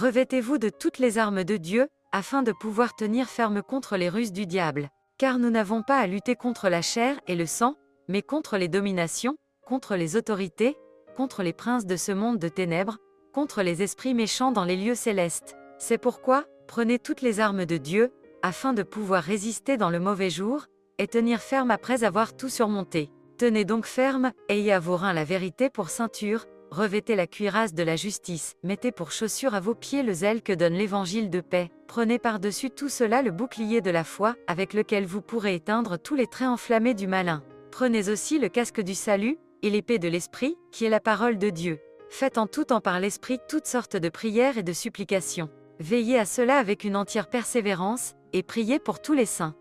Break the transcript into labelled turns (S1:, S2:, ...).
S1: Revêtez-vous de toutes les armes de Dieu, afin de pouvoir tenir ferme contre les ruses du diable. Car nous n'avons pas à lutter contre la chair et le sang, mais contre les dominations, contre les autorités, contre les princes de ce monde de ténèbres, contre les esprits méchants dans les lieux célestes. C'est pourquoi, prenez toutes les armes de Dieu, afin de pouvoir résister dans le mauvais jour, et tenir ferme après avoir tout surmonté. Tenez donc ferme, ayez à vos reins la vérité pour ceinture, revêtez la cuirasse de la justice, mettez pour chaussure à vos pieds le zèle que donne l'évangile de paix, prenez par-dessus tout cela le bouclier de la foi, avec lequel vous pourrez éteindre tous les traits enflammés du malin. Prenez aussi le casque du salut, et l'épée de l'Esprit, qui est la parole de Dieu. Faites en tout temps par l'Esprit toutes sortes de prières et de supplications. Veillez à cela avec une entière persévérance, et priez pour tous les saints.